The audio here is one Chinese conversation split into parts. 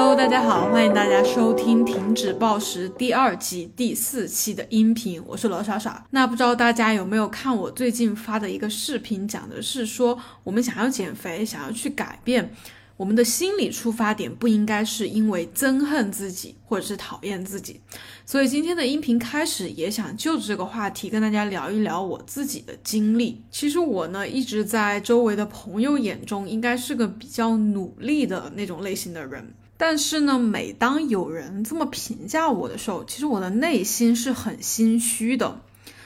Hello，大家好，欢迎大家收听《停止暴食》第二季第四期的音频，我是罗莎莎。那不知道大家有没有看我最近发的一个视频，讲的是说我们想要减肥，想要去改变。我们的心理出发点不应该是因为憎恨自己或者是讨厌自己，所以今天的音频开始也想就着这个话题跟大家聊一聊我自己的经历。其实我呢一直在周围的朋友眼中应该是个比较努力的那种类型的人，但是呢，每当有人这么评价我的时候，其实我的内心是很心虚的。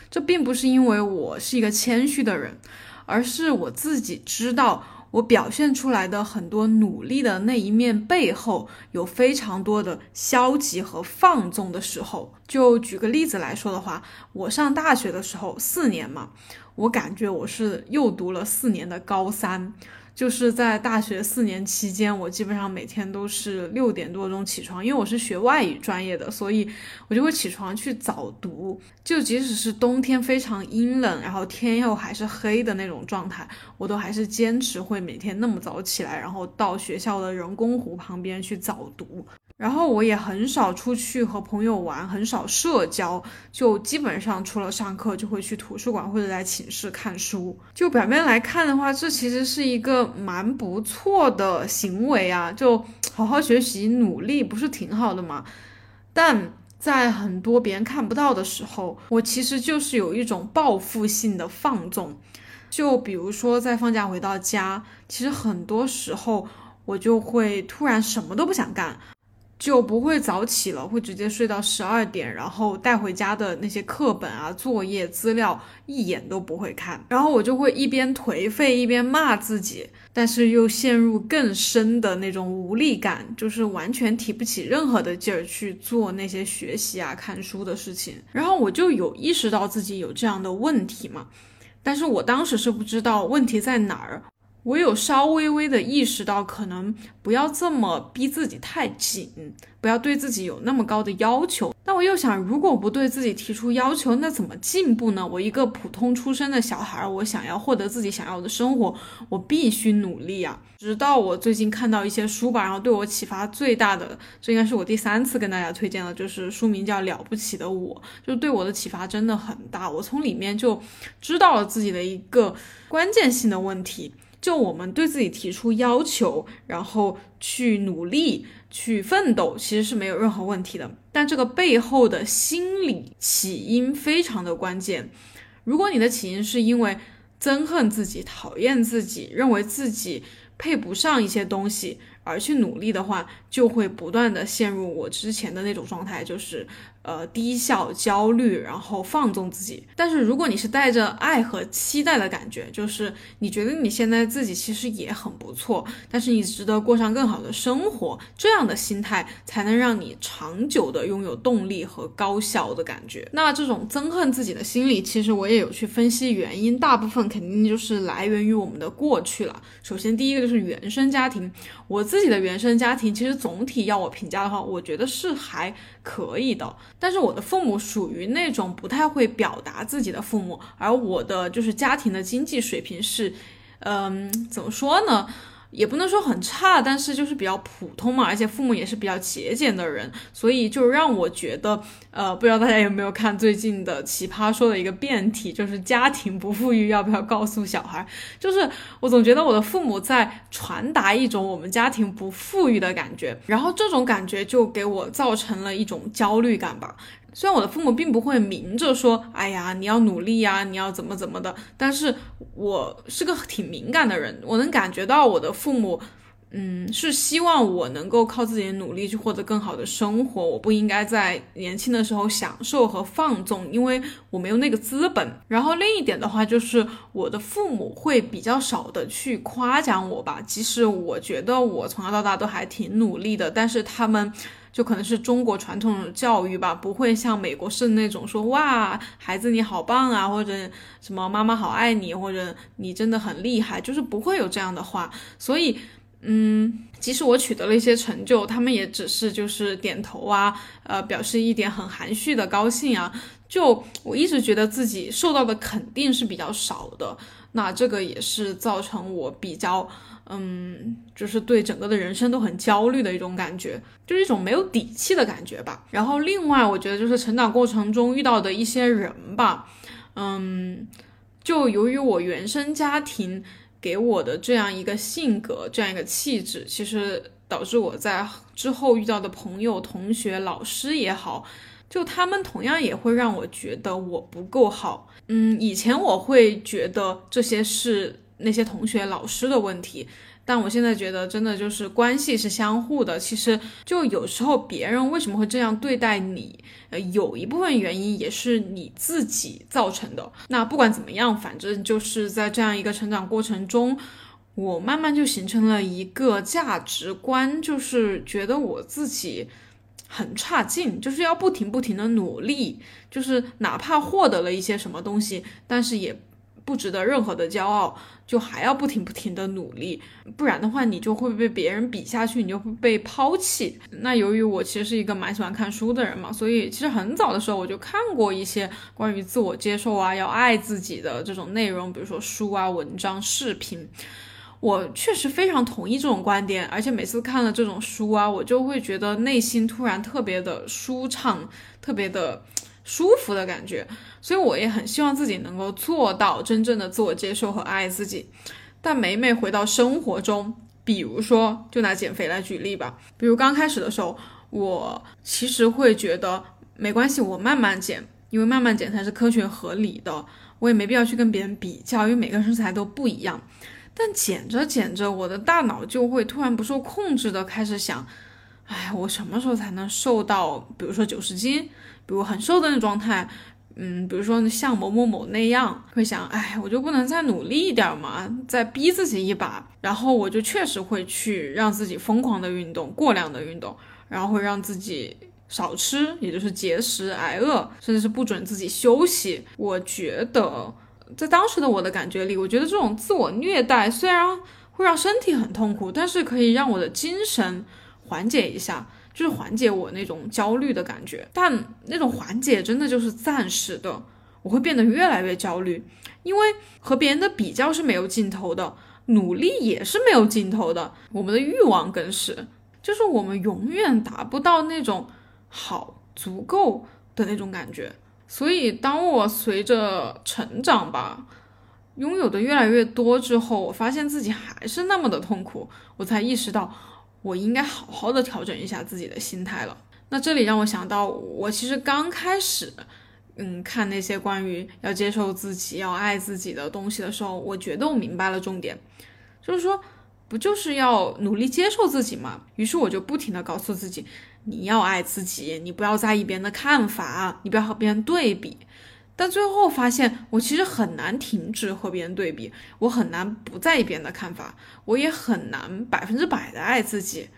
这并不是因为我是一个谦虚的人，而是我自己知道。我表现出来的很多努力的那一面背后，有非常多的消极和放纵的时候。就举个例子来说的话，我上大学的时候四年嘛，我感觉我是又读了四年的高三。就是在大学四年期间，我基本上每天都是六点多钟起床，因为我是学外语专业的，所以我就会起床去早读。就即使是冬天非常阴冷，然后天又还是黑的那种状态，我都还是坚持会每天那么早起来，然后到学校的人工湖旁边去早读。然后我也很少出去和朋友玩，很少社交，就基本上除了上课就会去图书馆或者在寝室看书。就表面来看的话，这其实是一个蛮不错的行为啊，就好好学习、努力，不是挺好的吗？但在很多别人看不到的时候，我其实就是有一种报复性的放纵。就比如说在放假回到家，其实很多时候我就会突然什么都不想干。就不会早起了，会直接睡到十二点，然后带回家的那些课本啊、作业、资料一眼都不会看，然后我就会一边颓废一边骂自己，但是又陷入更深的那种无力感，就是完全提不起任何的劲儿去做那些学习啊、看书的事情。然后我就有意识到自己有这样的问题嘛，但是我当时是不知道问题在哪儿。我有稍微微的意识到，可能不要这么逼自己太紧，不要对自己有那么高的要求。但我又想，如果不对自己提出要求，那怎么进步呢？我一个普通出身的小孩，我想要获得自己想要的生活，我必须努力啊！直到我最近看到一些书吧，然后对我启发最大的，这应该是我第三次跟大家推荐了，就是书名叫《了不起的我》，就对我的启发真的很大。我从里面就知道了自己的一个关键性的问题。就我们对自己提出要求，然后去努力、去奋斗，其实是没有任何问题的。但这个背后的心理起因非常的关键。如果你的起因是因为憎恨自己、讨厌自己、认为自己配不上一些东西而去努力的话，就会不断的陷入我之前的那种状态，就是。呃，低效、焦虑，然后放纵自己。但是，如果你是带着爱和期待的感觉，就是你觉得你现在自己其实也很不错，但是你值得过上更好的生活，这样的心态才能让你长久的拥有动力和高效的感觉。那这种憎恨自己的心理，其实我也有去分析原因，大部分肯定就是来源于我们的过去了。首先，第一个就是原生家庭。我自己的原生家庭，其实总体要我评价的话，我觉得是还可以的。但是我的父母属于那种不太会表达自己的父母，而我的就是家庭的经济水平是，嗯，怎么说呢？也不能说很差，但是就是比较普通嘛，而且父母也是比较节俭的人，所以就让我觉得，呃，不知道大家有没有看最近的奇葩说的一个辩题，就是家庭不富裕要不要告诉小孩？就是我总觉得我的父母在传达一种我们家庭不富裕的感觉，然后这种感觉就给我造成了一种焦虑感吧。虽然我的父母并不会明着说，哎呀，你要努力呀，你要怎么怎么的，但是我是个挺敏感的人，我能感觉到我的父母，嗯，是希望我能够靠自己的努力去获得更好的生活，我不应该在年轻的时候享受和放纵，因为我没有那个资本。然后另一点的话，就是我的父母会比较少的去夸奖我吧，即使我觉得我从小到大都还挺努力的，但是他们。就可能是中国传统教育吧，不会像美国式那种说哇孩子你好棒啊，或者什么妈妈好爱你，或者你真的很厉害，就是不会有这样的话。所以，嗯，即使我取得了一些成就，他们也只是就是点头啊，呃，表示一点很含蓄的高兴啊。就我一直觉得自己受到的肯定是比较少的，那这个也是造成我比较，嗯，就是对整个的人生都很焦虑的一种感觉，就是一种没有底气的感觉吧。然后另外，我觉得就是成长过程中遇到的一些人吧，嗯，就由于我原生家庭给我的这样一个性格、这样一个气质，其实导致我在之后遇到的朋友、同学、老师也好。就他们同样也会让我觉得我不够好，嗯，以前我会觉得这些是那些同学、老师的问题，但我现在觉得真的就是关系是相互的。其实就有时候别人为什么会这样对待你，呃，有一部分原因也是你自己造成的。那不管怎么样，反正就是在这样一个成长过程中，我慢慢就形成了一个价值观，就是觉得我自己。很差劲，就是要不停不停的努力，就是哪怕获得了一些什么东西，但是也不值得任何的骄傲，就还要不停不停的努力，不然的话你就会被别人比下去，你就会被抛弃。那由于我其实是一个蛮喜欢看书的人嘛，所以其实很早的时候我就看过一些关于自我接受啊，要爱自己的这种内容，比如说书啊、文章、视频。我确实非常同意这种观点，而且每次看了这种书啊，我就会觉得内心突然特别的舒畅，特别的舒服的感觉。所以我也很希望自己能够做到真正的自我接受和爱自己。但每每回到生活中，比如说就拿减肥来举例吧，比如刚开始的时候，我其实会觉得没关系，我慢慢减，因为慢慢减才是科学合理的，我也没必要去跟别人比较，因为每个人身材都不一样。但减着减着，我的大脑就会突然不受控制的开始想，哎，我什么时候才能瘦到，比如说九十斤，比如很瘦的那状态，嗯，比如说像某某某那样，会想，哎，我就不能再努力一点吗？再逼自己一把，然后我就确实会去让自己疯狂的运动，过量的运动，然后会让自己少吃，也就是节食挨饿，甚至是不准自己休息。我觉得。在当时的我的感觉里，我觉得这种自我虐待虽然会让身体很痛苦，但是可以让我的精神缓解一下，就是缓解我那种焦虑的感觉。但那种缓解真的就是暂时的，我会变得越来越焦虑，因为和别人的比较是没有尽头的，努力也是没有尽头的，我们的欲望更是，就是我们永远达不到那种好足够的那种感觉。所以，当我随着成长吧，拥有的越来越多之后，我发现自己还是那么的痛苦，我才意识到，我应该好好的调整一下自己的心态了。那这里让我想到，我其实刚开始，嗯，看那些关于要接受自己、要爱自己的东西的时候，我觉得我明白了重点，就是说，不就是要努力接受自己吗？于是我就不停的告诉自己。你要爱自己，你不要在意别人的看法，你不要和别人对比。但最后发现，我其实很难停止和别人对比，我很难不在意别人的看法，我也很难百分之百的爱自己。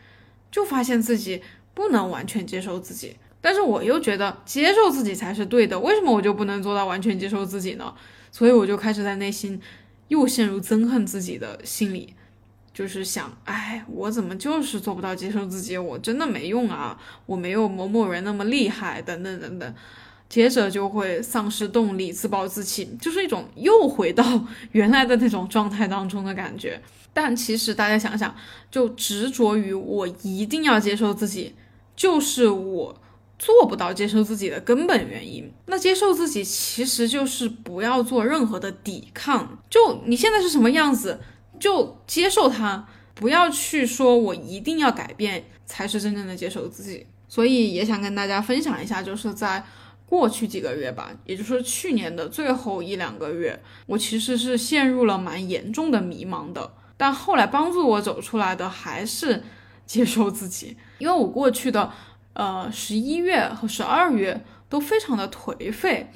就发现自己不能完全接受自己，但是我又觉得接受自己才是对的。为什么我就不能做到完全接受自己呢？所以我就开始在内心又陷入憎恨自己的心理。就是想，哎，我怎么就是做不到接受自己？我真的没用啊！我没有某某人那么厉害，等等等等。接着就会丧失动力，自暴自弃，就是一种又回到 原来的那种状态当中的感觉。但其实大家想想，就执着于我一定要接受自己，就是我做不到接受自己的根本原因。那接受自己其实就是不要做任何的抵抗，就你现在是什么样子。就接受它，不要去说我一定要改变才是真正的接受自己。所以也想跟大家分享一下，就是在过去几个月吧，也就是去年的最后一两个月，我其实是陷入了蛮严重的迷茫的。但后来帮助我走出来的还是接受自己，因为我过去的呃十一月和十二月都非常的颓废。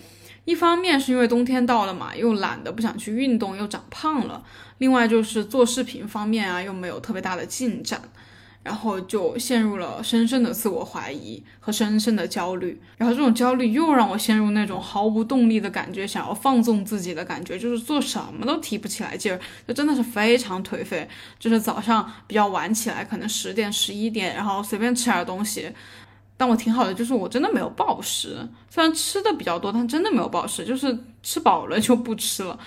一方面是因为冬天到了嘛，又懒得不想去运动，又长胖了。另外就是做视频方面啊，又没有特别大的进展。然后就陷入了深深的自我怀疑和深深的焦虑，然后这种焦虑又让我陷入那种毫无动力的感觉，想要放纵自己的感觉，就是做什么都提不起来劲儿，就真的是非常颓废。就是早上比较晚起来，可能十点、十一点，然后随便吃点东西。但我挺好的，就是我真的没有暴食，虽然吃的比较多，但真的没有暴食，就是吃饱了就不吃了。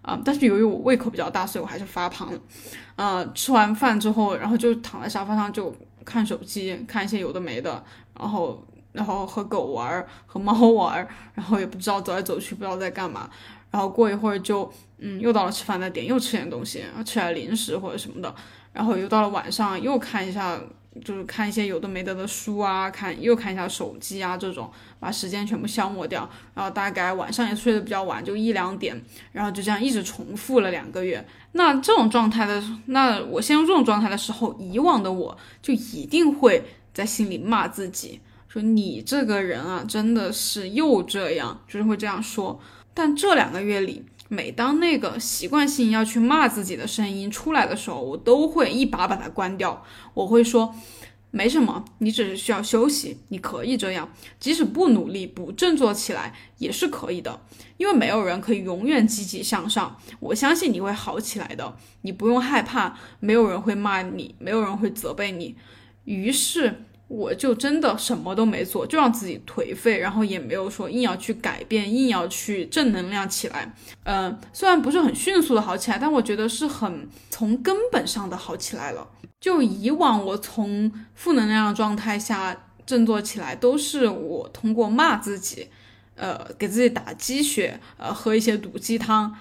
啊，但是由于我胃口比较大，所以我还是发胖了。呃，吃完饭之后，然后就躺在沙发上就看手机，看一些有的没的，然后然后和狗玩，和猫玩，然后也不知道走来走去，不知道在干嘛。然后过一会儿就，嗯，又到了吃饭的点，又吃点东西，吃点零食或者什么的。然后又到了晚上，又看一下。就是看一些有的没的的书啊，看又看一下手机啊，这种把时间全部消磨掉，然后大概晚上也睡得比较晚，就一两点，然后就这样一直重复了两个月。那这种状态的，那我陷入这种状态的时候，以往的我就一定会在心里骂自己，说你这个人啊，真的是又这样，就是会这样说。但这两个月里，每当那个习惯性要去骂自己的声音出来的时候，我都会一把把它关掉。我会说，没什么，你只是需要休息，你可以这样，即使不努力、不振作起来也是可以的。因为没有人可以永远积极向上，我相信你会好起来的，你不用害怕，没有人会骂你，没有人会责备你。于是。我就真的什么都没做，就让自己颓废，然后也没有说硬要去改变，硬要去正能量起来。嗯，虽然不是很迅速的好起来，但我觉得是很从根本上的好起来了。就以往我从负能量状态下振作起来，都是我通过骂自己，呃，给自己打鸡血，呃，喝一些毒鸡汤。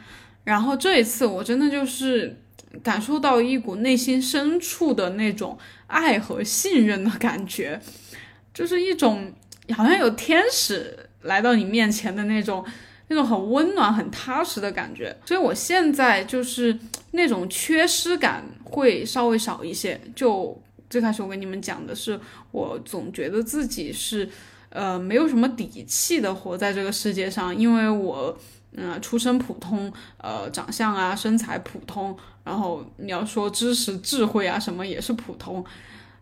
然后这一次我真的就是感受到一股内心深处的那种。爱和信任的感觉，就是一种好像有天使来到你面前的那种，那种很温暖、很踏实的感觉。所以我现在就是那种缺失感会稍微少一些。就最开始我跟你们讲的是，我总觉得自己是呃没有什么底气的活在这个世界上，因为我嗯出身普通，呃长相啊身材普通。然后你要说知识、智慧啊什么也是普通，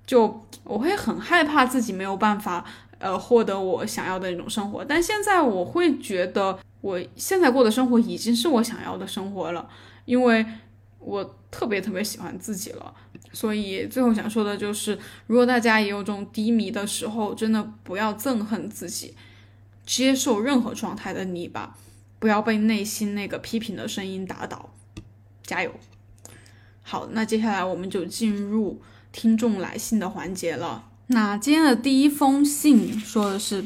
就我会很害怕自己没有办法呃获得我想要的那种生活。但现在我会觉得我现在过的生活已经是我想要的生活了，因为我特别特别喜欢自己了。所以最后想说的就是，如果大家也有这种低迷的时候，真的不要憎恨自己，接受任何状态的你吧，不要被内心那个批评的声音打倒，加油！好，那接下来我们就进入听众来信的环节了。那今天的第一封信说的是，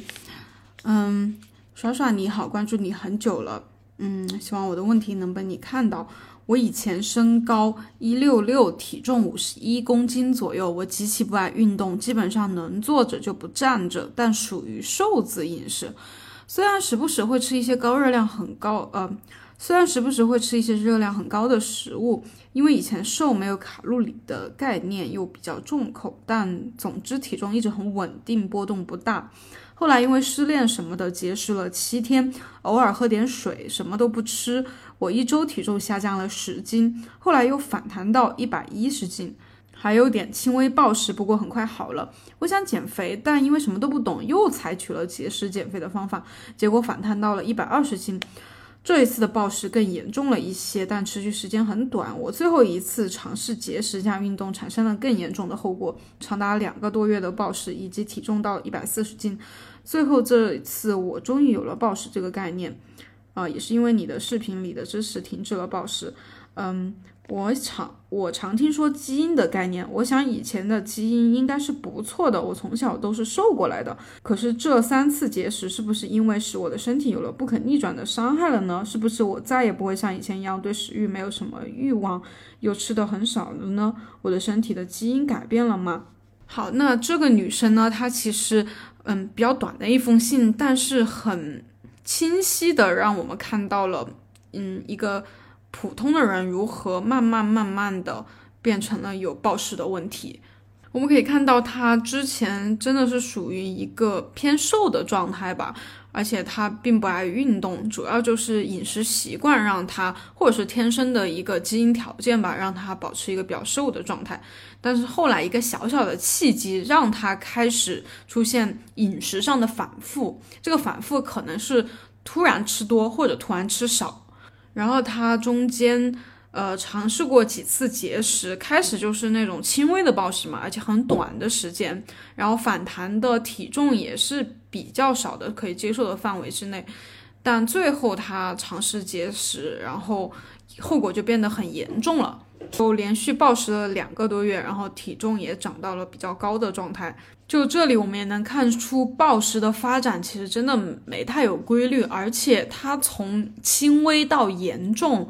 嗯，耍耍你好，关注你很久了，嗯，希望我的问题能被你看到。我以前身高一六六，体重五十一公斤左右，我极其不爱运动，基本上能坐着就不站着，但属于瘦子饮食，虽然时不时会吃一些高热量很高，呃。虽然时不时会吃一些热量很高的食物，因为以前瘦没有卡路里的概念，又比较重口，但总之体重一直很稳定，波动不大。后来因为失恋什么的，节食了七天，偶尔喝点水，什么都不吃，我一周体重下降了十斤，后来又反弹到一百一十斤，还有点轻微暴食，不过很快好了。我想减肥，但因为什么都不懂，又采取了节食减肥的方法，结果反弹到了一百二十斤。这一次的暴食更严重了一些，但持续时间很短。我最后一次尝试节食加运动，产生了更严重的后果，长达两个多月的暴食，以及体重到一百四十斤。最后这一次，我终于有了暴食这个概念，啊，也是因为你的视频里的知识，停止了暴食。嗯。我常我常听说基因的概念，我想以前的基因应该是不错的，我从小都是瘦过来的。可是这三次节食是不是因为使我的身体有了不可逆转的伤害了呢？是不是我再也不会像以前一样对食欲没有什么欲望，又吃的很少了呢？我的身体的基因改变了吗？好，那这个女生呢，她其实嗯比较短的一封信，但是很清晰的让我们看到了嗯一个。普通的人如何慢慢慢慢的变成了有暴食的问题？我们可以看到，他之前真的是属于一个偏瘦的状态吧，而且他并不爱运动，主要就是饮食习惯让他，或者是天生的一个基因条件吧，让他保持一个比较瘦的状态。但是后来一个小小的契机，让他开始出现饮食上的反复。这个反复可能是突然吃多或者突然吃少，然后他中间。呃，尝试过几次节食，开始就是那种轻微的暴食嘛，而且很短的时间，然后反弹的体重也是比较少的，可以接受的范围之内。但最后他尝试节食，然后后果就变得很严重了，就连续暴食了两个多月，然后体重也涨到了比较高的状态。就这里我们也能看出，暴食的发展其实真的没太有规律，而且它从轻微到严重。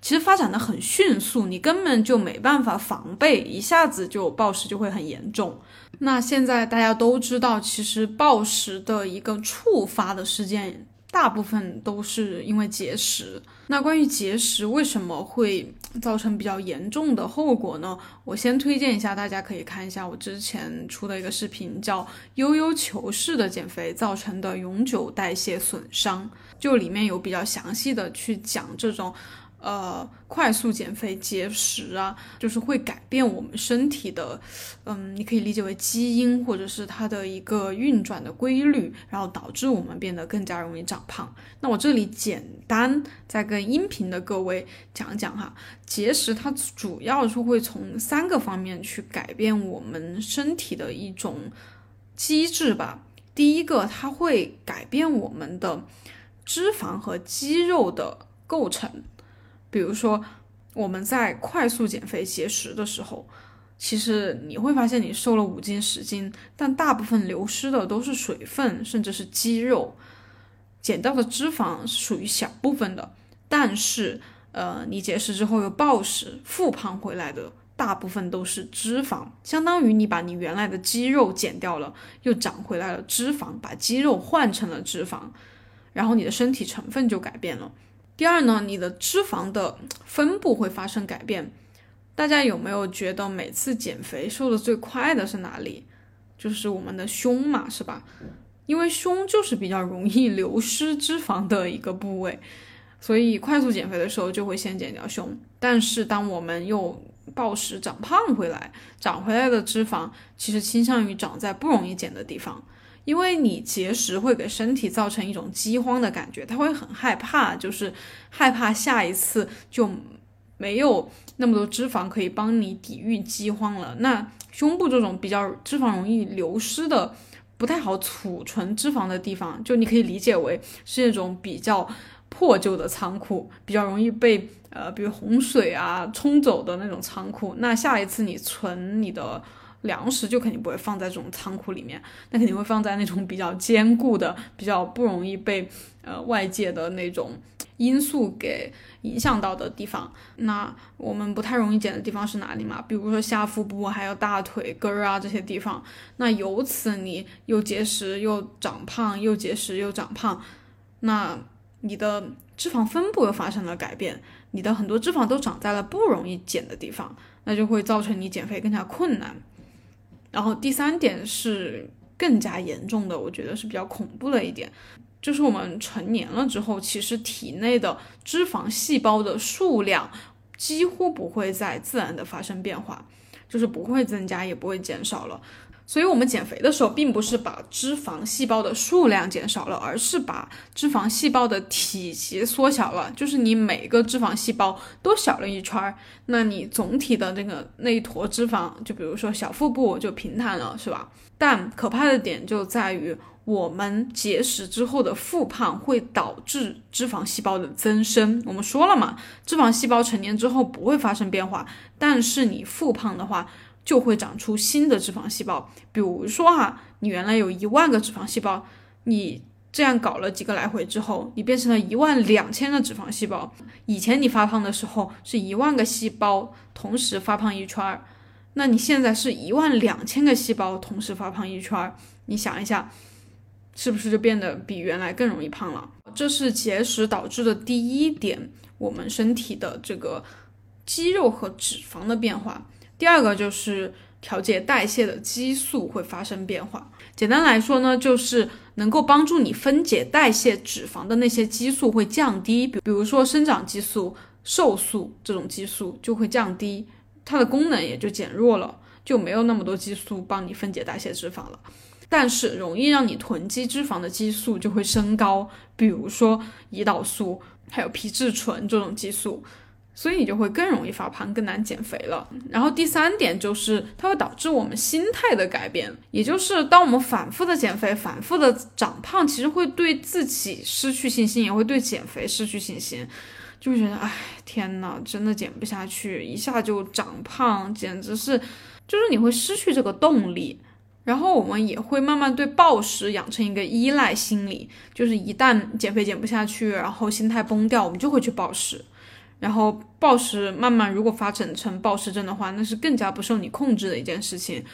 其实发展的很迅速，你根本就没办法防备，一下子就暴食就会很严重。那现在大家都知道，其实暴食的一个触发的事件，大部分都是因为节食。那关于节食为什么会造成比较严重的后果呢？我先推荐一下，大家可以看一下我之前出的一个视频，叫《悠悠球式的减肥造成的永久代谢损伤》，就里面有比较详细的去讲这种。呃，快速减肥节食啊，就是会改变我们身体的，嗯，你可以理解为基因或者是它的一个运转的规律，然后导致我们变得更加容易长胖。那我这里简单再跟音频的各位讲讲哈，节食它主要是会从三个方面去改变我们身体的一种机制吧。第一个，它会改变我们的脂肪和肌肉的构成。比如说，我们在快速减肥节食的时候，其实你会发现你瘦了五斤十斤，但大部分流失的都是水分，甚至是肌肉，减掉的脂肪是属于小部分的。但是，呃，你节食之后又暴食复胖回来的大部分都是脂肪，相当于你把你原来的肌肉减掉了，又长回来了脂肪，把肌肉换成了脂肪，然后你的身体成分就改变了。第二呢，你的脂肪的分布会发生改变。大家有没有觉得每次减肥瘦的最快的是哪里？就是我们的胸嘛，是吧？因为胸就是比较容易流失脂肪的一个部位，所以快速减肥的时候就会先减掉胸。但是当我们又暴食长胖回来，长回来的脂肪其实倾向于长在不容易减的地方。因为你节食会给身体造成一种饥荒的感觉，他会很害怕，就是害怕下一次就没有那么多脂肪可以帮你抵御饥荒了。那胸部这种比较脂肪容易流失的、不太好储存脂肪的地方，就你可以理解为是那种比较破旧的仓库，比较容易被呃，比如洪水啊冲走的那种仓库。那下一次你存你的。粮食就肯定不会放在这种仓库里面，那肯定会放在那种比较坚固的、比较不容易被呃外界的那种因素给影响到的地方。那我们不太容易减的地方是哪里嘛？比如说下腹部，还有大腿根儿啊这些地方。那由此你又节食又长胖，又节食又长胖，那你的脂肪分布又发生了改变，你的很多脂肪都长在了不容易减的地方，那就会造成你减肥更加困难。然后第三点是更加严重的，我觉得是比较恐怖的一点，就是我们成年了之后，其实体内的脂肪细胞的数量几乎不会再自然的发生变化，就是不会增加也不会减少了。所以，我们减肥的时候，并不是把脂肪细胞的数量减少了，而是把脂肪细胞的体积缩小了。就是你每个脂肪细胞都小了一圈儿，那你总体的那个那一坨脂肪，就比如说小腹部就平坦了，是吧？但可怕的点就在于，我们节食之后的复胖会导致脂肪细胞的增生。我们说了嘛，脂肪细胞成年之后不会发生变化，但是你复胖的话。就会长出新的脂肪细胞，比如说哈，你原来有一万个脂肪细胞，你这样搞了几个来回之后，你变成了一万两千个脂肪细胞。以前你发胖的时候是一万个细胞同时发胖一圈儿，那你现在是一万两千个细胞同时发胖一圈儿，你想一下，是不是就变得比原来更容易胖了？这是节食导致的第一点，我们身体的这个肌肉和脂肪的变化。第二个就是调节代谢的激素会发生变化。简单来说呢，就是能够帮助你分解代谢脂肪的那些激素会降低，比比如说生长激素、瘦素这种激素就会降低，它的功能也就减弱了，就没有那么多激素帮你分解代谢脂肪了。但是容易让你囤积脂肪的激素就会升高，比如说胰岛素，还有皮质醇这种激素，所以你就会更容易发胖，更难减肥了。然后第三点就是它会导致我们心态的改变，也就是当我们反复的减肥、反复的长胖，其实会对自己失去信心，也会对减肥失去信心，就会觉得哎天呐，真的减不下去，一下就长胖，简直是，就是你会失去这个动力。然后我们也会慢慢对暴食养成一个依赖心理，就是一旦减肥减不下去，然后心态崩掉，我们就会去暴食。然后暴食慢慢如果发展成暴食症的话，那是更加不受你控制的一件事情。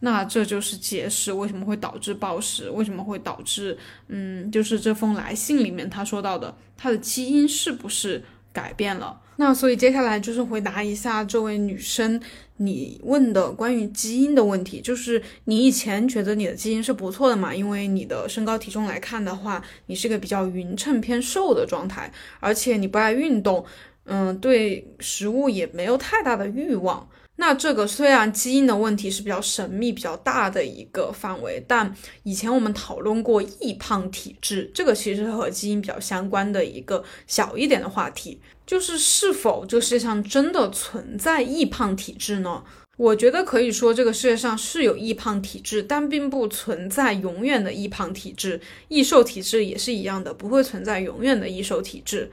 那这就是节食为什么会导致暴食，为什么会导致嗯，就是这封来信里面他说到的，他的基因是不是改变了？那所以接下来就是回答一下这位女生你问的关于基因的问题，就是你以前觉得你的基因是不错的嘛？因为你的身高体重来看的话，你是个比较匀称偏瘦的状态，而且你不爱运动，嗯，对食物也没有太大的欲望。那这个虽然基因的问题是比较神秘、比较大的一个范围，但以前我们讨论过易胖体质，这个其实和基因比较相关的一个小一点的话题。就是是否这世界上真的存在易胖体质呢？我觉得可以说这个世界上是有易胖体质，但并不存在永远的易胖体质。易瘦体质也是一样的，不会存在永远的易瘦体质。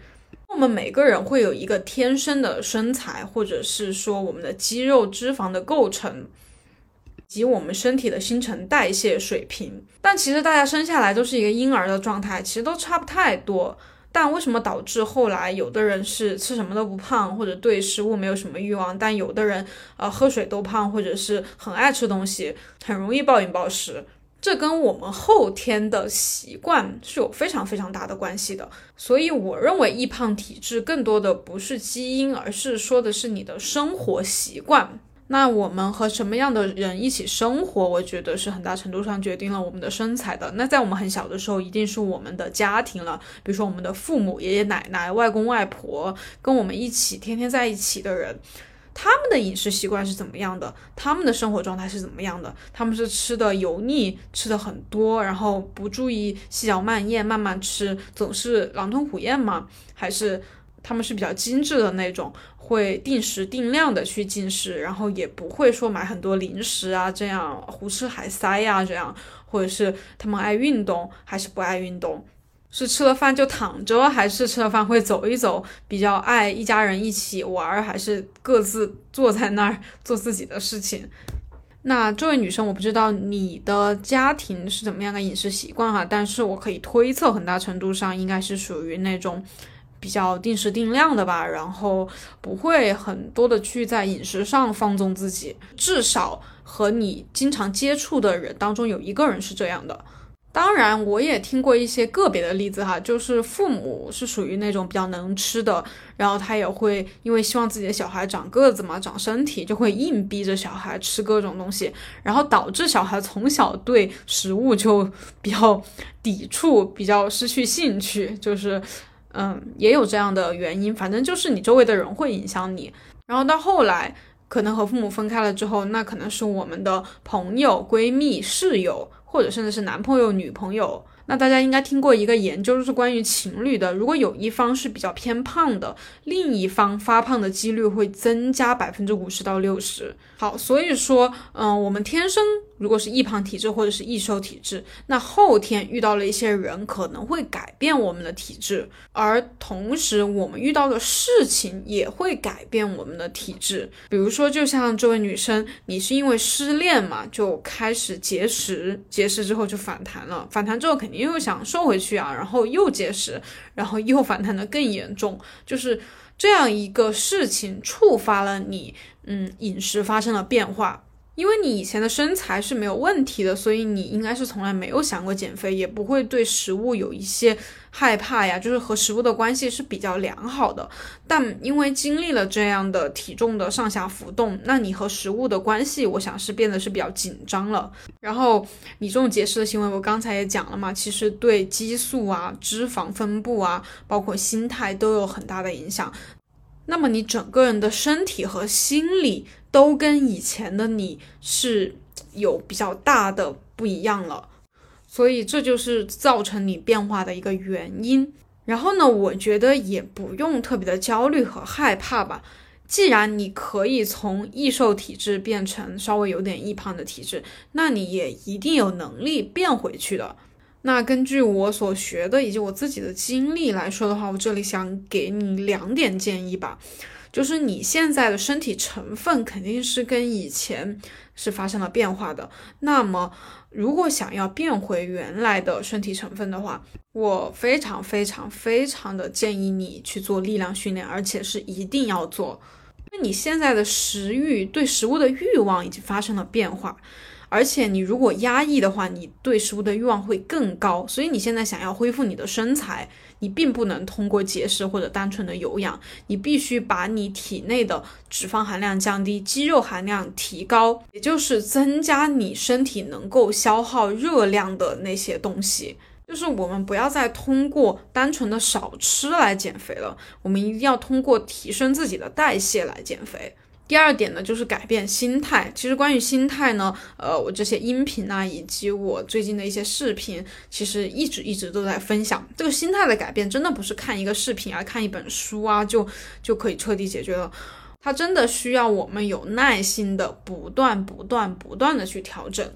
我们每个人会有一个天生的身材，或者是说我们的肌肉、脂肪的构成，及我们身体的新陈代谢水平。但其实大家生下来都是一个婴儿的状态，其实都差不太多。但为什么导致后来有的人是吃什么都不胖，或者对食物没有什么欲望，但有的人呃喝水都胖，或者是很爱吃东西，很容易暴饮暴食？这跟我们后天的习惯是有非常非常大的关系的。所以我认为易胖体质更多的不是基因，而是说的是你的生活习惯。那我们和什么样的人一起生活，我觉得是很大程度上决定了我们的身材的。那在我们很小的时候，一定是我们的家庭了，比如说我们的父母、爷爷奶奶、外公外婆，跟我们一起天天在一起的人，他们的饮食习惯是怎么样的？他们的生活状态是怎么样的？他们是吃的油腻，吃的很多，然后不注意细嚼慢咽，慢慢吃，总是狼吞虎咽吗？还是他们是比较精致的那种？会定时定量的去进食，然后也不会说买很多零食啊，这样胡吃海塞呀，这样，或者是他们爱运动还是不爱运动，是吃了饭就躺着，还是吃了饭会走一走，比较爱一家人一起玩，还是各自坐在那儿做自己的事情？那这位女生，我不知道你的家庭是怎么样的饮食习惯哈，但是我可以推测，很大程度上应该是属于那种。比较定时定量的吧，然后不会很多的去在饮食上放纵自己，至少和你经常接触的人当中有一个人是这样的。当然，我也听过一些个别的例子哈，就是父母是属于那种比较能吃的，然后他也会因为希望自己的小孩长个子嘛，长身体，就会硬逼着小孩吃各种东西，然后导致小孩从小对食物就比较抵触，比较失去兴趣，就是。嗯，也有这样的原因，反正就是你周围的人会影响你。然后到后来，可能和父母分开了之后，那可能是我们的朋友、闺蜜、室友，或者甚至是男朋友、女朋友。那大家应该听过一个研究，是关于情侣的。如果有一方是比较偏胖的，另一方发胖的几率会增加百分之五十到六十。好，所以说，嗯，我们天生如果是易胖体质或者是易瘦体质，那后天遇到了一些人，可能会改变我们的体质，而同时我们遇到的事情也会改变我们的体质。比如说，就像这位女生，你是因为失恋嘛，就开始节食，节食之后就反弹了，反弹之后肯定又想瘦回去啊，然后又节食，然后又反弹的更严重，就是这样一个事情触发了你。嗯，饮食发生了变化，因为你以前的身材是没有问题的，所以你应该是从来没有想过减肥，也不会对食物有一些害怕呀，就是和食物的关系是比较良好的。但因为经历了这样的体重的上下浮动，那你和食物的关系，我想是变得是比较紧张了。然后你这种节食的行为，我刚才也讲了嘛，其实对激素啊、脂肪分布啊，包括心态都有很大的影响。那么你整个人的身体和心理都跟以前的你是有比较大的不一样了，所以这就是造成你变化的一个原因。然后呢，我觉得也不用特别的焦虑和害怕吧。既然你可以从易瘦体质变成稍微有点易胖的体质，那你也一定有能力变回去的。那根据我所学的以及我自己的经历来说的话，我这里想给你两点建议吧，就是你现在的身体成分肯定是跟以前是发生了变化的。那么，如果想要变回原来的身体成分的话，我非常非常非常的建议你去做力量训练，而且是一定要做，因为你现在的食欲对食物的欲望已经发生了变化。而且你如果压抑的话，你对食物的欲望会更高。所以你现在想要恢复你的身材，你并不能通过节食或者单纯的有氧，你必须把你体内的脂肪含量降低，肌肉含量提高，也就是增加你身体能够消耗热量的那些东西。就是我们不要再通过单纯的少吃来减肥了，我们一定要通过提升自己的代谢来减肥。第二点呢，就是改变心态。其实关于心态呢，呃，我这些音频啊，以及我最近的一些视频，其实一直一直都在分享。这个心态的改变，真的不是看一个视频啊，看一本书啊，就就可以彻底解决了。它真的需要我们有耐心的，不断、不断、不断的去调整。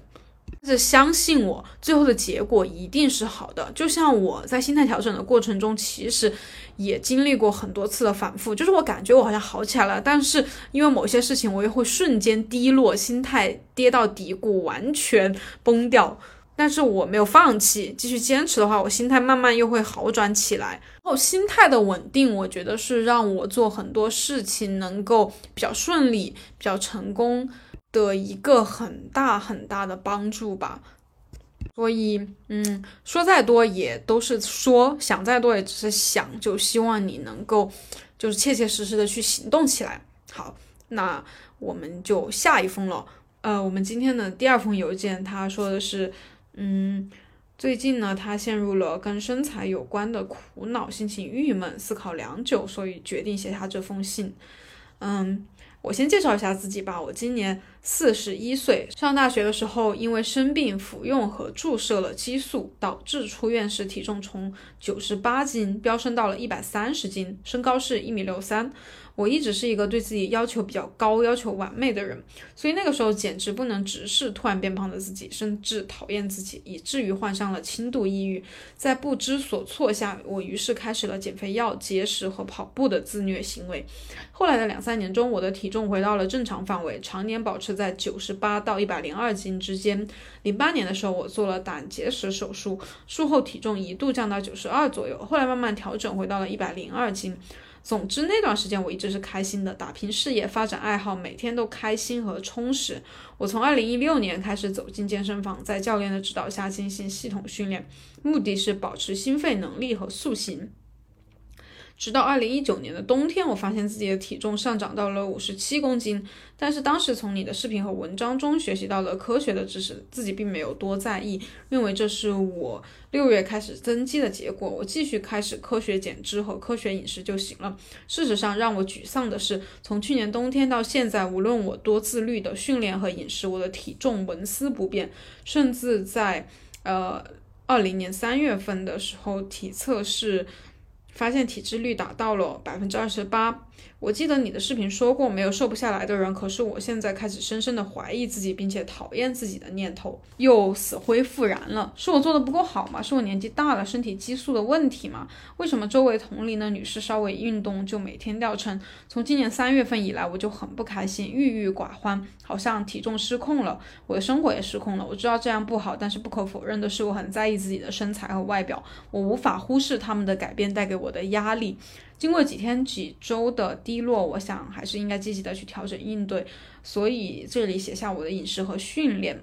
是相信我，最后的结果一定是好的。就像我在心态调整的过程中，其实也经历过很多次的反复。就是我感觉我好像好起来了，但是因为某些事情，我又会瞬间低落，心态跌到底谷，完全崩掉。但是我没有放弃，继续坚持的话，我心态慢慢又会好转起来。然后心态的稳定，我觉得是让我做很多事情能够比较顺利、比较成功。的一个很大很大的帮助吧，所以，嗯，说再多也都是说，想再多也只是想，就希望你能够，就是切切实实的去行动起来。好，那我们就下一封了。呃，我们今天的第二封邮件，他说的是，嗯，最近呢，他陷入了跟身材有关的苦恼，心情郁闷，思考良久，所以决定写下这封信。嗯。我先介绍一下自己吧，我今年四十一岁。上大学的时候，因为生病服用和注射了激素，导致出院时体重从九十八斤飙升到了一百三十斤，身高是一米六三。我一直是一个对自己要求比较高、要求完美的人，所以那个时候简直不能直视突然变胖的自己，甚至讨厌自己，以至于患上了轻度抑郁。在不知所措下，我于是开始了减肥药、节食和跑步的自虐行为。后来的两三年中，我的体重回到了正常范围，常年保持在九十八到一百零二斤之间。零八年的时候，我做了胆结石手术，术后体重一度降到九十二左右，后来慢慢调整回到了一百零二斤。总之那段时间我一直是开心的，打拼事业，发展爱好，每天都开心和充实。我从二零一六年开始走进健身房，在教练的指导下进行系统训练，目的是保持心肺能力和塑形。直到二零一九年的冬天，我发现自己的体重上涨到了五十七公斤。但是当时从你的视频和文章中学习到了科学的知识，自己并没有多在意，认为这是我六月开始增肌的结果。我继续开始科学减脂和科学饮食就行了。事实上，让我沮丧的是，从去年冬天到现在，无论我多自律的训练和饮食，我的体重纹丝不变，甚至在呃二零年三月份的时候体测是。发现体脂率达到了百分之二十八。我记得你的视频说过没有瘦不下来的人，可是我现在开始深深的怀疑自己，并且讨厌自己的念头又死灰复燃了。是我做的不够好吗？是我年纪大了，身体激素的问题吗？为什么周围同龄的女士稍微运动就每天掉秤？从今年三月份以来，我就很不开心，郁郁寡欢，好像体重失控了，我的生活也失控了。我知道这样不好，但是不可否认的是，我很在意自己的身材和外表，我无法忽视他们的改变带给我的压力。经过几天几周的低落，我想还是应该积极的去调整应对。所以这里写下我的饮食和训练，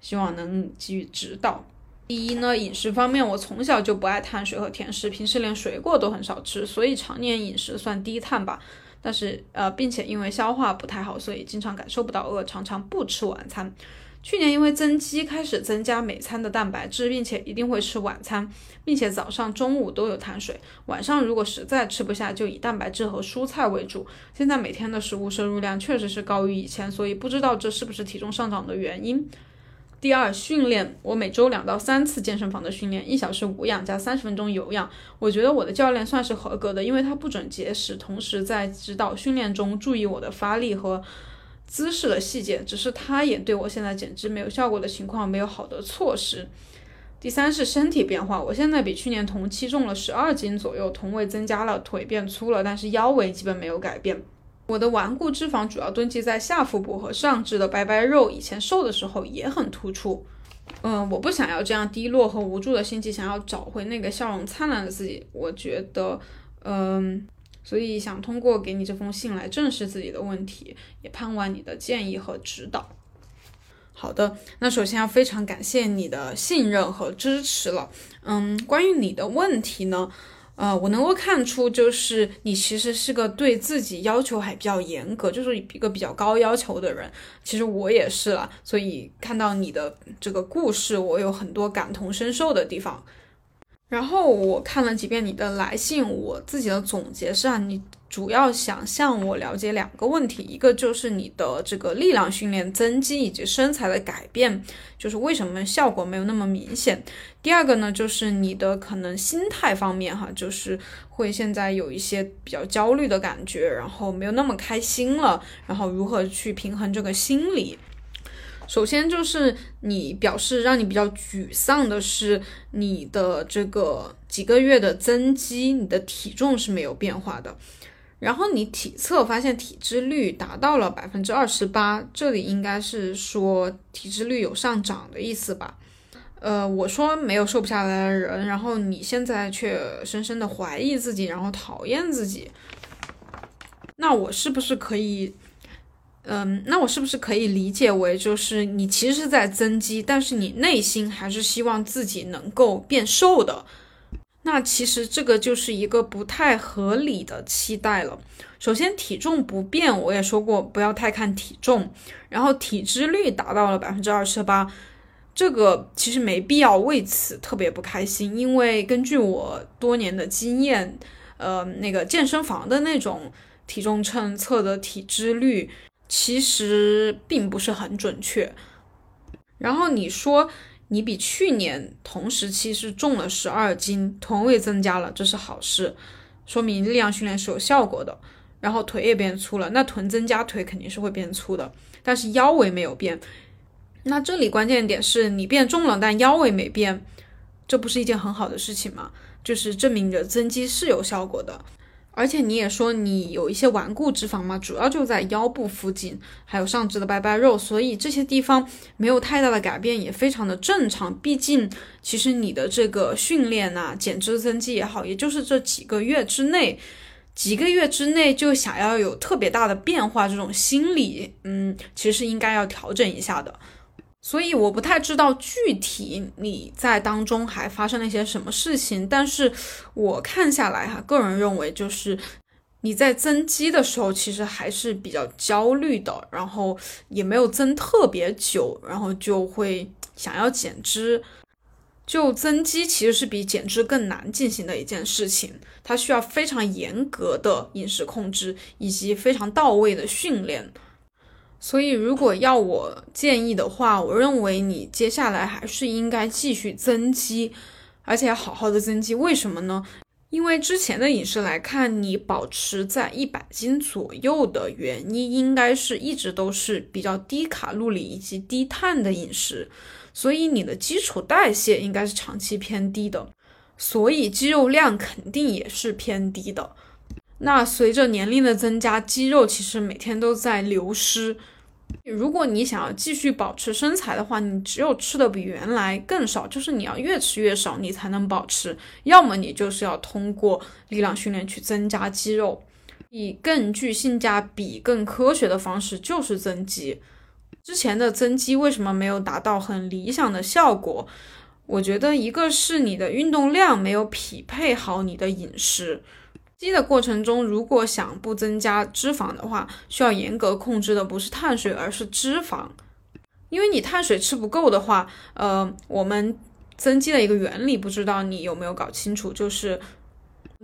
希望能给予指导。第一呢，饮食方面，我从小就不爱碳水和甜食，平时连水果都很少吃，所以常年饮食算低碳吧。但是呃，并且因为消化不太好，所以经常感受不到饿，常常不吃晚餐。去年因为增肌开始增加每餐的蛋白质，并且一定会吃晚餐，并且早上、中午都有碳水。晚上如果实在吃不下，就以蛋白质和蔬菜为主。现在每天的食物摄入量确实是高于以前，所以不知道这是不是体重上涨的原因。第二，训练，我每周两到三次健身房的训练，一小时无氧加三十分钟有氧。我觉得我的教练算是合格的，因为他不准节食，同时在指导训练中注意我的发力和。姿势的细节，只是他也对我现在减脂没有效果的情况没有好的措施。第三是身体变化，我现在比去年同期重了十二斤左右，臀围增加了，腿变粗了，但是腰围基本没有改变。我的顽固脂肪主要堆积在下腹部和上肢的白白肉，以前瘦的时候也很突出。嗯，我不想要这样低落和无助的心情，想要找回那个笑容灿烂的自己。我觉得，嗯。所以想通过给你这封信来正视自己的问题，也盼望你的建议和指导。好的，那首先要非常感谢你的信任和支持了。嗯，关于你的问题呢，呃，我能够看出就是你其实是个对自己要求还比较严格，就是一个比较高要求的人。其实我也是了，所以看到你的这个故事，我有很多感同身受的地方。然后我看了几遍你的来信，我自己的总结是啊，你主要想向我了解两个问题，一个就是你的这个力量训练增肌以及身材的改变，就是为什么效果没有那么明显。第二个呢，就是你的可能心态方面哈，就是会现在有一些比较焦虑的感觉，然后没有那么开心了，然后如何去平衡这个心理。首先就是你表示让你比较沮丧的是你的这个几个月的增肌，你的体重是没有变化的，然后你体测发现体脂率达到了百分之二十八，这里应该是说体脂率有上涨的意思吧？呃，我说没有瘦不下来的人，然后你现在却深深的怀疑自己，然后讨厌自己，那我是不是可以？嗯，那我是不是可以理解为，就是你其实是在增肌，但是你内心还是希望自己能够变瘦的？那其实这个就是一个不太合理的期待了。首先，体重不变，我也说过不要太看体重，然后体脂率达到了百分之二十八，这个其实没必要为此特别不开心，因为根据我多年的经验，呃，那个健身房的那种体重秤测的体脂率。其实并不是很准确。然后你说你比去年同时期是重了十二斤，臀围增加了，这是好事，说明力量训练是有效果的。然后腿也变粗了，那臀增加，腿肯定是会变粗的，但是腰围没有变。那这里关键点是你变重了，但腰围没变，这不是一件很好的事情吗？就是证明着增肌是有效果的。而且你也说你有一些顽固脂肪嘛，主要就在腰部附近，还有上肢的白白肉，所以这些地方没有太大的改变，也非常的正常。毕竟，其实你的这个训练呐，减脂增肌也好，也就是这几个月之内，几个月之内就想要有特别大的变化，这种心理，嗯，其实是应该要调整一下的。所以我不太知道具体你在当中还发生了一些什么事情，但是我看下来哈，个人认为就是你在增肌的时候其实还是比较焦虑的，然后也没有增特别久，然后就会想要减脂。就增肌其实是比减脂更难进行的一件事情，它需要非常严格的饮食控制以及非常到位的训练。所以，如果要我建议的话，我认为你接下来还是应该继续增肌，而且要好好的增肌。为什么呢？因为之前的饮食来看，你保持在一百斤左右的原因，应该是一直都是比较低卡路里以及低碳的饮食，所以你的基础代谢应该是长期偏低的，所以肌肉量肯定也是偏低的。那随着年龄的增加，肌肉其实每天都在流失。如果你想要继续保持身材的话，你只有吃的比原来更少，就是你要越吃越少，你才能保持。要么你就是要通过力量训练去增加肌肉，以更具性价比、更科学的方式就是增肌。之前的增肌为什么没有达到很理想的效果？我觉得一个是你的运动量没有匹配好你的饮食。增肌的过程中，如果想不增加脂肪的话，需要严格控制的不是碳水，而是脂肪。因为你碳水吃不够的话，呃，我们增肌的一个原理，不知道你有没有搞清楚，就是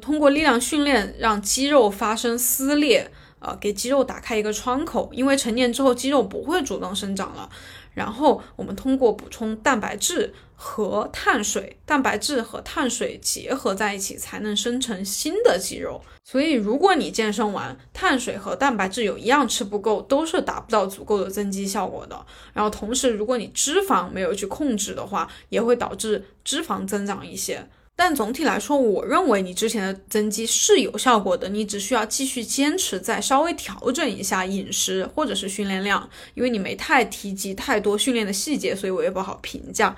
通过力量训练让肌肉发生撕裂，呃，给肌肉打开一个窗口。因为成年之后肌肉不会主动生长了。然后我们通过补充蛋白质和碳水，蛋白质和碳水结合在一起，才能生成新的肌肉。所以，如果你健身完，碳水和蛋白质有一样吃不够，都是达不到足够的增肌效果的。然后，同时，如果你脂肪没有去控制的话，也会导致脂肪增长一些。但总体来说，我认为你之前的增肌是有效果的，你只需要继续坚持，再稍微调整一下饮食或者是训练量，因为你没太提及太多训练的细节，所以我也不好评价。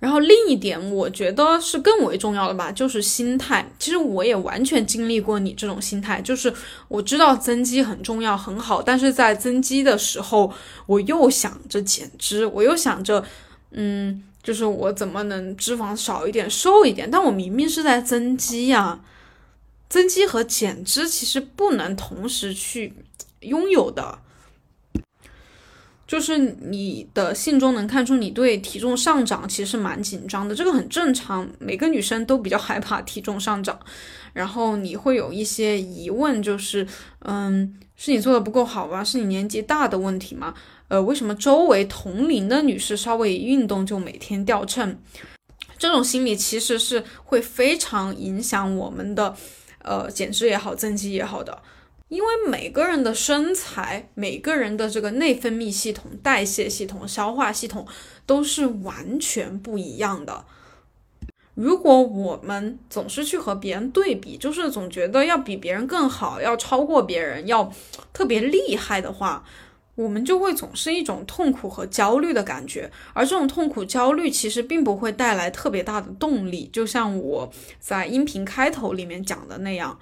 然后另一点，我觉得是更为重要的吧，就是心态。其实我也完全经历过你这种心态，就是我知道增肌很重要很好，但是在增肌的时候，我又想着减脂，我又想着，嗯。就是我怎么能脂肪少一点、瘦一点？但我明明是在增肌呀！增肌和减脂其实不能同时去拥有的。就是你的信中能看出你对体重上涨其实蛮紧张的，这个很正常，每个女生都比较害怕体重上涨。然后你会有一些疑问，就是，嗯，是你做的不够好吧？是你年纪大的问题吗？呃，为什么周围同龄的女士稍微一运动就每天掉秤？这种心理其实是会非常影响我们的，呃，减脂也好，增肌也好的。因为每个人的身材、每个人的这个内分泌系统、代谢系统、消化系统都是完全不一样的。如果我们总是去和别人对比，就是总觉得要比别人更好，要超过别人，要特别厉害的话，我们就会总是一种痛苦和焦虑的感觉。而这种痛苦、焦虑其实并不会带来特别大的动力，就像我在音频开头里面讲的那样。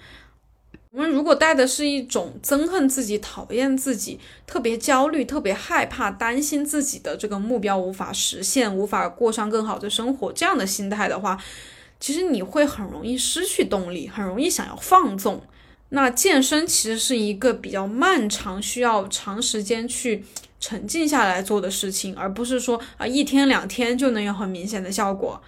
我们如果带的是一种憎恨自己、讨厌自己、特别焦虑、特别害怕、担心自己的这个目标无法实现、无法过上更好的生活这样的心态的话，其实你会很容易失去动力，很容易想要放纵。那健身其实是一个比较漫长、需要长时间去沉静下来做的事情，而不是说啊一天两天就能有很明显的效果。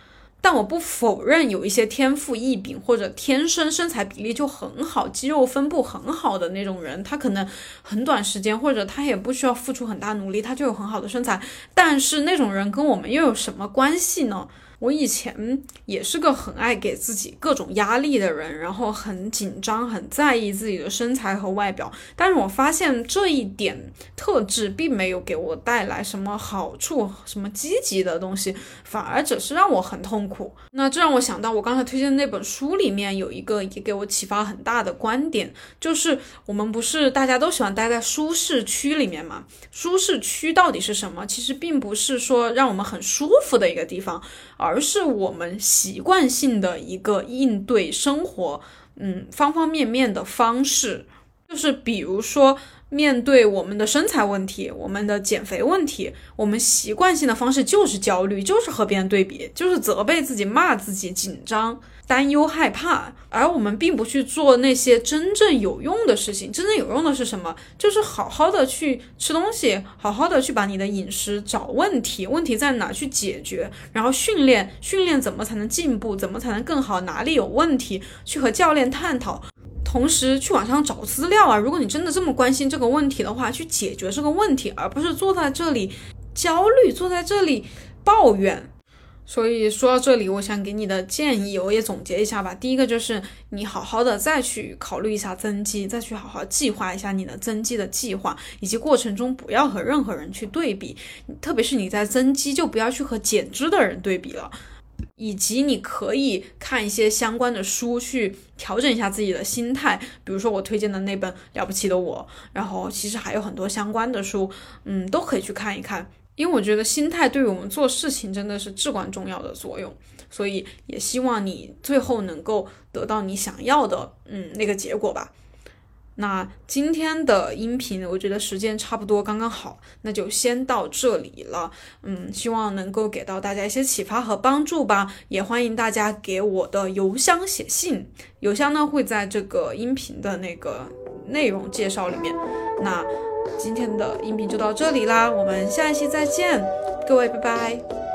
但我不否认有一些天赋异禀或者天生身材比例就很好、肌肉分布很好的那种人，他可能很短时间或者他也不需要付出很大努力，他就有很好的身材。但是那种人跟我们又有什么关系呢？我以前也是个很爱给自己各种压力的人，然后很紧张、很在意自己的身材和外表。但是我发现这一点特质并没有给我带来什么好处、什么积极的东西，反而只是让我很痛苦。那这让我想到我刚才推荐的那本书里面有一个也给我启发很大的观点，就是我们不是大家都喜欢待在舒适区里面吗？舒适区到底是什么？其实并不是说让我们很舒服的一个地方。而是我们习惯性的一个应对生活，嗯，方方面面的方式，就是比如说面对我们的身材问题、我们的减肥问题，我们习惯性的方式就是焦虑，就是和别人对比，就是责备自己、骂自己、紧张。担忧、害怕，而我们并不去做那些真正有用的事情。真正有用的是什么？就是好好的去吃东西，好好的去把你的饮食找问题，问题在哪去解决，然后训练，训练怎么才能进步，怎么才能更好，哪里有问题，去和教练探讨，同时去网上找资料啊。如果你真的这么关心这个问题的话，去解决这个问题，而不是坐在这里焦虑，坐在这里抱怨。所以说到这里，我想给你的建议，我也总结一下吧。第一个就是你好好的再去考虑一下增肌，再去好好计划一下你的增肌的计划，以及过程中不要和任何人去对比，特别是你在增肌就不要去和减脂的人对比了。以及你可以看一些相关的书去调整一下自己的心态。比如说我推荐的那本《了不起的我》，然后其实还有很多相关的书，嗯，都可以去看一看。因为我觉得心态对于我们做事情真的是至关重要的作用，所以也希望你最后能够得到你想要的，嗯，那个结果吧。那今天的音频，我觉得时间差不多刚刚好，那就先到这里了。嗯，希望能够给到大家一些启发和帮助吧。也欢迎大家给我的邮箱写信，邮箱呢会在这个音频的那个内容介绍里面。那今天的音频就到这里啦，我们下一期再见，各位拜拜。